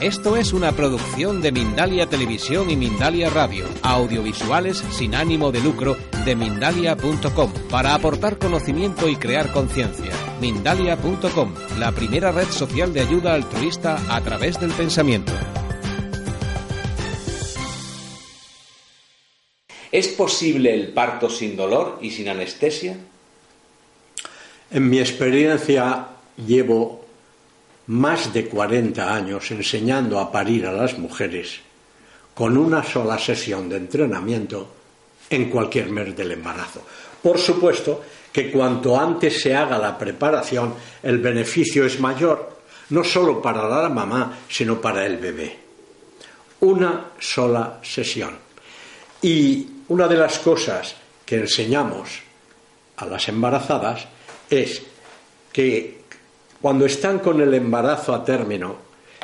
Esto es una producción de Mindalia Televisión y Mindalia Radio, audiovisuales sin ánimo de lucro de mindalia.com, para aportar conocimiento y crear conciencia. Mindalia.com, la primera red social de ayuda altruista a través del pensamiento. ¿Es posible el parto sin dolor y sin anestesia? En mi experiencia llevo más de 40 años enseñando a parir a las mujeres con una sola sesión de entrenamiento en cualquier mes del embarazo. Por supuesto que cuanto antes se haga la preparación, el beneficio es mayor, no solo para la mamá, sino para el bebé. Una sola sesión. Y una de las cosas que enseñamos a las embarazadas es que cuando están con el embarazo a término,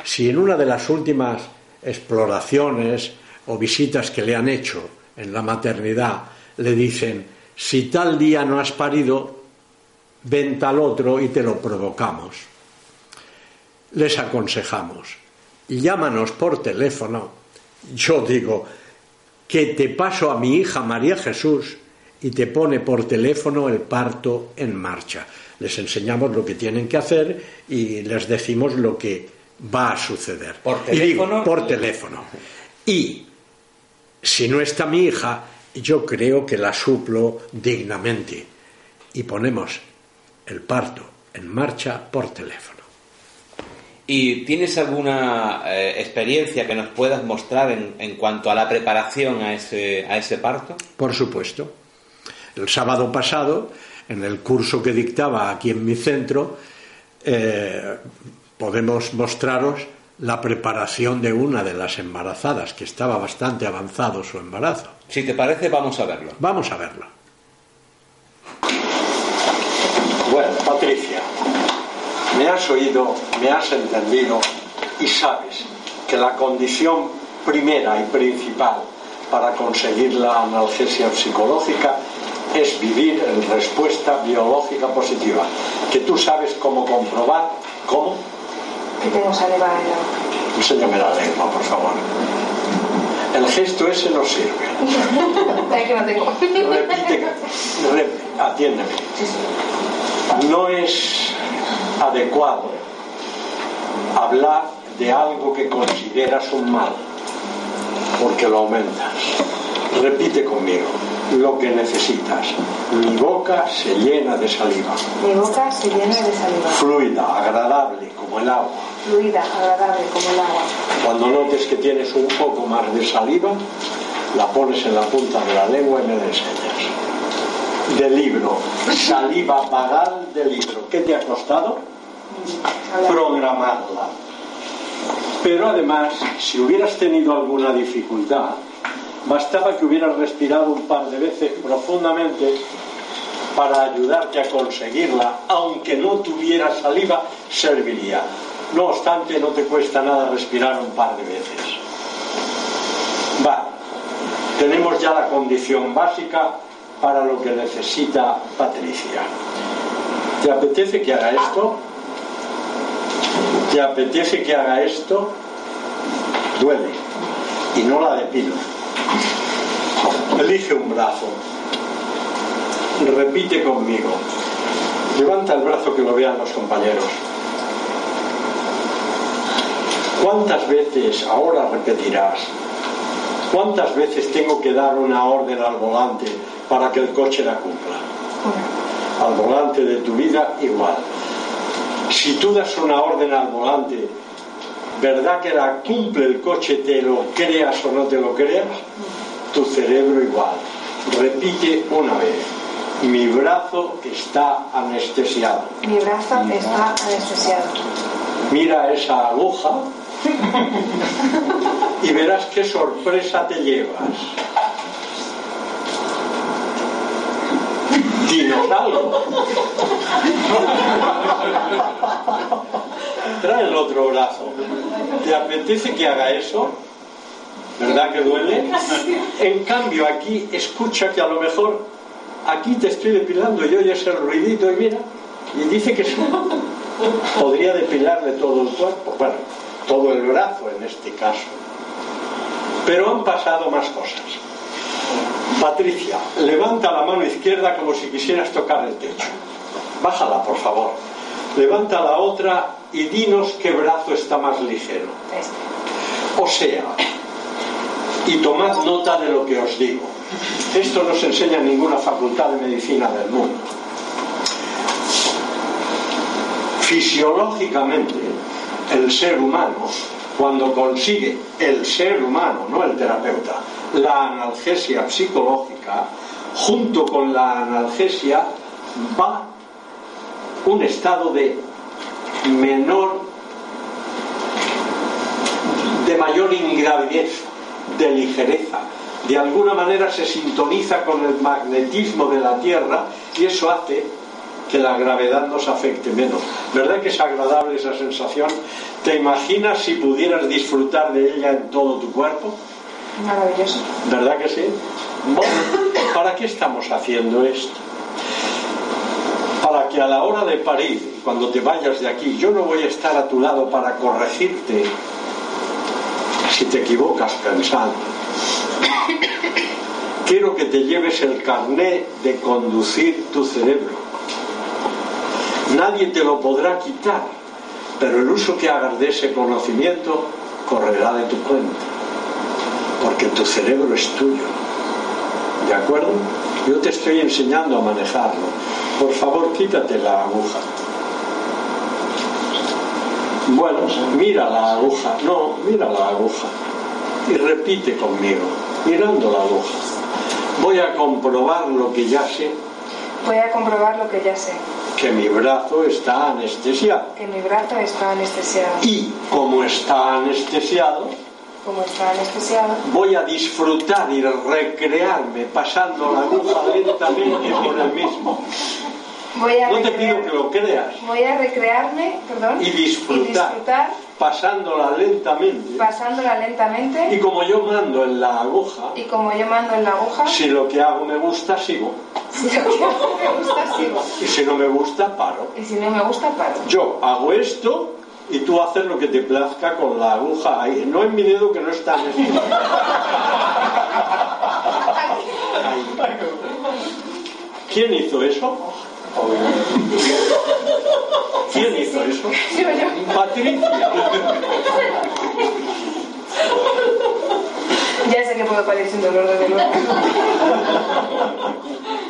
si en una de las últimas exploraciones o visitas que le han hecho en la maternidad le dicen, si tal día no has parido, ven tal otro y te lo provocamos. Les aconsejamos, llámanos por teléfono. Yo digo, que te paso a mi hija María Jesús y te pone por teléfono el parto en marcha. Les enseñamos lo que tienen que hacer y les decimos lo que va a suceder. ¿Por Y digo, teléfono? por teléfono. Y si no está mi hija, yo creo que la suplo dignamente. Y ponemos el parto en marcha por teléfono. ¿Y tienes alguna eh, experiencia que nos puedas mostrar en, en cuanto a la preparación a ese, a ese parto? Por supuesto. El sábado pasado, en el curso que dictaba aquí en mi centro, eh, podemos mostraros la preparación de una de las embarazadas, que estaba bastante avanzado su embarazo. Si te parece, vamos a verlo. Vamos a verlo. Bueno, Patricia, me has oído, me has entendido y sabes que la condición primera y principal para conseguir la analgesia psicológica es vivir en respuesta biológica positiva, que tú sabes cómo comprobar, cómo. Que tengo saliva en la. Enséñame la lengua, por favor. El gesto ese no sirve. Ahí que no tengo. Repite, re- atiéndeme. No es adecuado hablar de algo que consideras un mal, porque lo aumentas. Repite conmigo, lo que necesitas. Mi boca se llena de saliva, Mi boca se llena de saliva. fluida, agradable, como el agua. Fluida, agradable como el agua. Cuando notes que tienes un poco más de saliva, la pones en la punta de la lengua y me la enseñas. De libro, saliva vagal de libro. ¿Qué te ha costado? Programarla. Pero además, si hubieras tenido alguna dificultad, bastaba que hubieras respirado un par de veces profundamente para ayudarte a conseguirla, aunque no tuvieras saliva, serviría. No obstante, no te cuesta nada respirar un par de veces. Va, tenemos ya la condición básica para lo que necesita Patricia. ¿Te apetece que haga esto? ¿Te apetece que haga esto? Duele. Y no la depilo. Elige un brazo. Repite conmigo. Levanta el brazo que lo vean los compañeros. ¿Cuántas veces, ahora repetirás, cuántas veces tengo que dar una orden al volante para que el coche la cumpla? Al volante de tu vida igual. Si tú das una orden al volante, ¿verdad que la cumple el coche, te lo creas o no te lo creas? Tu cerebro igual. Repite una vez. Mi brazo está anestesiado. Mi brazo está anestesiado. Mira esa aguja y verás qué sorpresa te llevas. Dinos algo. Trae el otro brazo. ¿Te apetece que haga eso? ¿Verdad que duele? En cambio, aquí escucha que a lo mejor aquí te estoy depilando y oyes el ruidito y mira, y dice que sí. Podría depilarle todo el cuerpo, bueno, todo el brazo en este caso. Pero han pasado más cosas. Patricia, levanta la mano izquierda como si quisieras tocar el techo. Bájala, por favor. Levanta la otra y dinos qué brazo está más ligero. Este. O sea, y tomad nota de lo que os digo. Esto no se enseña en ninguna facultad de medicina del mundo. Fisiológicamente, el ser humano, cuando consigue el ser humano, no el terapeuta, la analgesia psicológica, junto con la analgesia va un estado de menor, de mayor ingravidez, de ligereza. De alguna manera se sintoniza con el magnetismo de la Tierra y eso hace que la gravedad nos afecte menos. ¿Verdad que es agradable esa sensación? ¿Te imaginas si pudieras disfrutar de ella en todo tu cuerpo? Maravilloso. ¿Verdad que sí? Bueno, ¿para qué estamos haciendo esto? Que a la hora de parir, cuando te vayas de aquí, yo no voy a estar a tu lado para corregirte si te equivocas pensando. Quiero que te lleves el carné de conducir tu cerebro. Nadie te lo podrá quitar, pero el uso que hagas de ese conocimiento correrá de tu cuenta, porque tu cerebro es tuyo. ¿De acuerdo? Yo te estoy enseñando a manejarlo. Por favor, quítate la aguja. Bueno, mira la aguja. No, mira la aguja. Y repite conmigo, mirando la aguja. Voy a comprobar lo que ya sé, Voy a comprobar lo que ya sé, que mi brazo está anestesiado. que mi brazo está anestesiado. Y como está anestesiado, Como está anestesiado, voy a disfrutar y recrearme pasando la aguja lentamente por el mismo. Voy a, No te pido que lo creas. voy a recrearme perdón, Y disfrutar. y disfrutar Pasándola lentamente. pasándola lentamente Y como yo mando en la aguja, y como yo mando en la aguja, si lo que hago me gusta, sigo. si lo que hago me gusta, sigo. Y si no me gusta, paro. Y si no me gusta, paro. Yo hago esto y tú haces lo que te plazca con la aguja ahí. No en mi dedo que no está en esto. Ahí. ¿Quién hizo eso? ¿Quién hizo eso? Yo, yo. Patricia. Ya sé que puedo parir sin dolor de luego.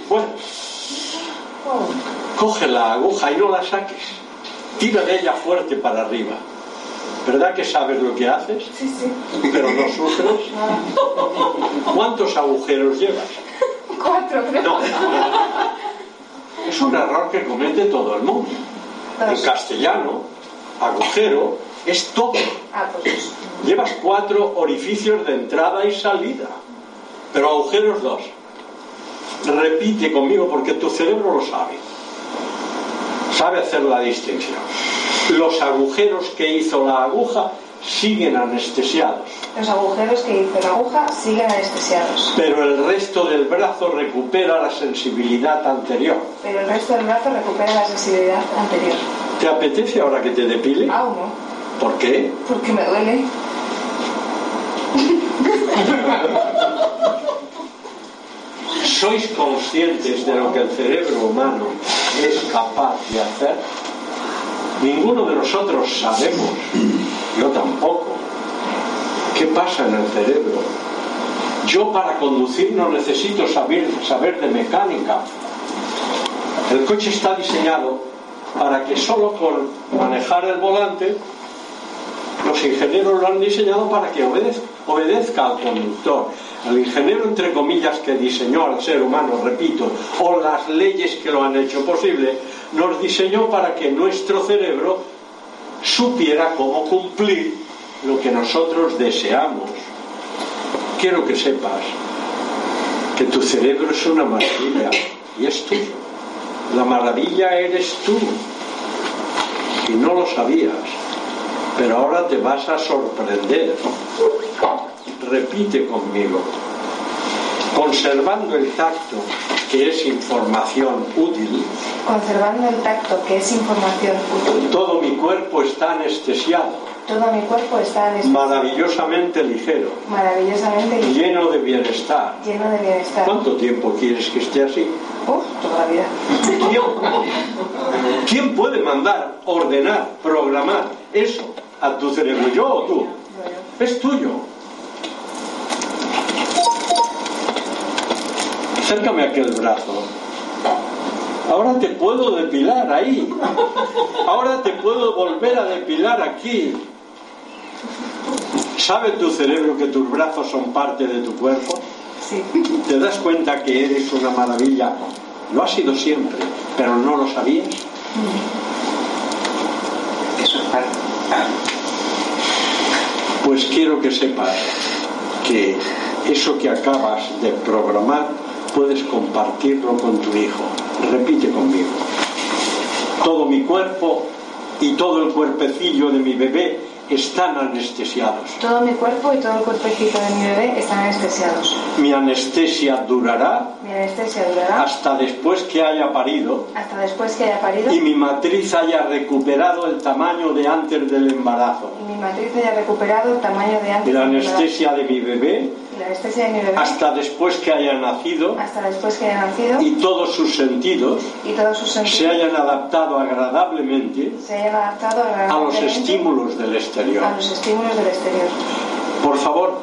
Bueno, coge la aguja y no la saques. Tira de ella fuerte para arriba. ¿Verdad que sabes lo que haces? Sí, sí. Pero no sufres. ¿Cuántos agujeros llevas? Cuatro, creo. No. Es un error que comete todo el mundo. En Dos. castellano, agujero es todo. Ah, pues. Llevas cuatro orificios de entrada y salida, pero agujeros dos. Repite conmigo porque tu cerebro lo sabe. Sabe hacer la distinción. Los agujeros que hizo la aguja siguen anestesiados, Los agujeros que hizo la aguja siguen anestesiados, pero el resto del brazo recupera la sensibilidad anterior. pero el resto del brazo recupera la sensibilidad anterior. ¿Te apetece ahora que te depile? Aún no, ¿Por qué? porque me duele. ¿Sois conscientes de lo que el cerebro humano es capaz de hacer? Ninguno de nosotros sabemos, yo tampoco, qué pasa en el cerebro. Yo para conducir no necesito saber, saber de mecánica. El coche está diseñado para que solo con manejar el volante los ingenieros lo han diseñado para que obedezca, obedezca al conductor. El ingeniero, entre comillas, que diseñó al ser humano, repito, o las leyes que lo han hecho posible, nos diseñó para que nuestro cerebro supiera cómo cumplir lo que nosotros deseamos. Quiero que sepas que tu cerebro es una maravilla y es tuyo. La maravilla eres tú y no lo sabías. Pero ahora te vas a sorprender. Repite conmigo. Conservando el tacto, que es información útil, Conservando el tacto, que es información útil, todo mi cuerpo está anestesiado, todo mi cuerpo está en maravillosamente ligero, maravillosamente libre, lleno de bienestar. lleno de bienestar. ¿Cuánto tiempo quieres que esté así? Uf, toda la vida. ¿Quién, quién puede mandar, ordenar, programar eso a tu cerebro? ¿Yo o tú? Es tuyo. Acércame aquel brazo. Ahora te puedo depilar ahí. Ahora te puedo volver a depilar aquí. ¿Sabe tu cerebro que tus brazos son parte de tu cuerpo? Sí. ¿Te das cuenta que eres una maravilla? Lo has sido siempre, pero no lo sabías. Eso es parte. Pues quiero que sepas que eso que acabas de programar puedes compartirlo con tu hijo. Repite conmigo. Todo mi cuerpo y todo el cuerpecillo de mi bebé están anestesiados. Todo mi cuerpo y todo el cuerpecito de mi bebé están anestesiados. Mi anestesia durará Mi anestesia durará hasta después que haya parido hasta después que haya parido y mi matriz haya recuperado el tamaño de antes del embarazo. y mi matriz haya recuperado el tamaño de antes la del embarazo. anestesia de mi bebé la anestesia de mi bebé hasta después que haya nacido hasta después que haya nacido y todos sus sentidos y todos sus se sentidos hayan adaptado agradablemente se hayan adaptado a los agradablemente estímulos del exterior. a los estímulos del exterior. Por favor,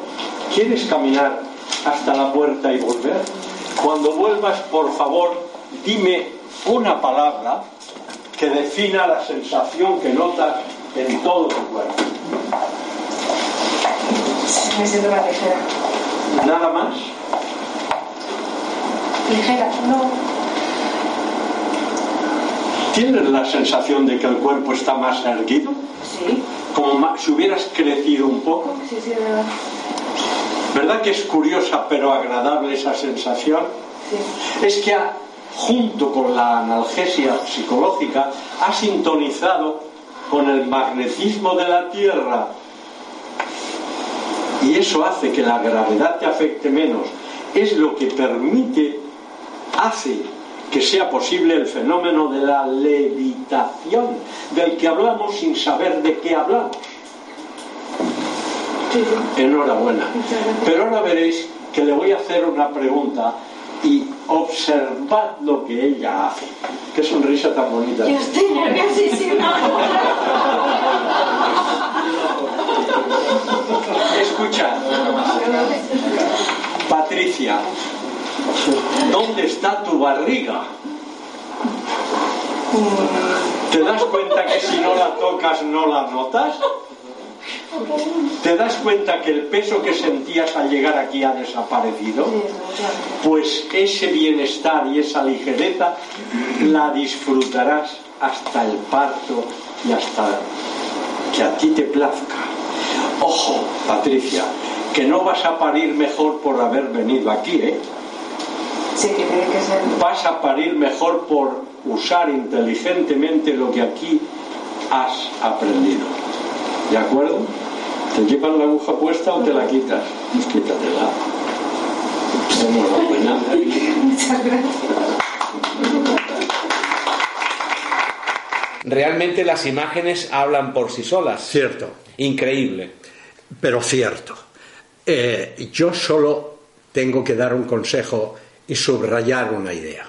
¿quieres caminar hasta la puerta y volver? Cuando vuelvas, por favor, dime una palabra que defina la sensación que notas en todo tu cuerpo. Me siento más ligera. Nada más. Ligera, no. ¿Tienes la sensación de que el cuerpo está más erguido? Sí, Como si hubieras crecido un poco. sí, sí, verdad. ¿Verdad que es curiosa pero agradable esa sensación? Sí. Es que ha- junto con la analgesia psicológica ha sintonizado con el magnetismo de la Tierra y eso hace que la gravedad te afecte menos. Es lo que permite, hace que sea posible el fenómeno de la levitación, del que hablamos sin saber de qué hablamos. Enhorabuena. Pero ahora veréis que le voy a hacer una pregunta y observad lo que ella hace. Qué sonrisa tan bonita. Yo estoy nerviosísima. ¿Dónde está tu barriga? ¿Te das cuenta que si no la tocas no la notas? ¿Te das cuenta que el peso que sentías al llegar aquí ha desaparecido? Pues ese bienestar y esa ligereza la disfrutarás hasta el parto y hasta que a ti te plazca. Ojo, Patricia, que no vas a parir mejor por haber venido aquí, ¿eh? Sí, que tiene que ser. Vas a parir mejor por usar inteligentemente lo que aquí has aprendido. ¿De acuerdo? ¿Te llevan la aguja puesta o te la quitas? Pues quítatela. Enhorabuena. Muchas gracias. Realmente las imágenes hablan por sí solas. Cierto. Increíble. pero cierto. Eh, yo solo tengo que dar un consejo y subrayar una idea.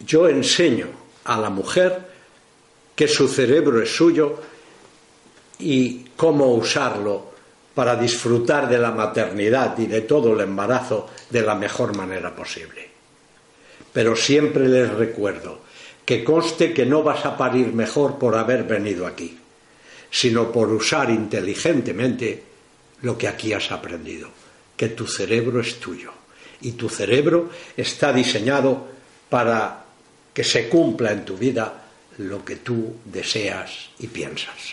Yo enseño a la mujer que su cerebro es suyo y cómo usarlo para disfrutar de la maternidad y de todo el embarazo de la mejor manera posible. Pero siempre les recuerdo que conste que no vas a parir mejor por haber venido aquí sino por usar inteligentemente lo que aquí has aprendido, que tu cerebro es tuyo y tu cerebro está diseñado para que se cumpla en tu vida lo que tú deseas y piensas.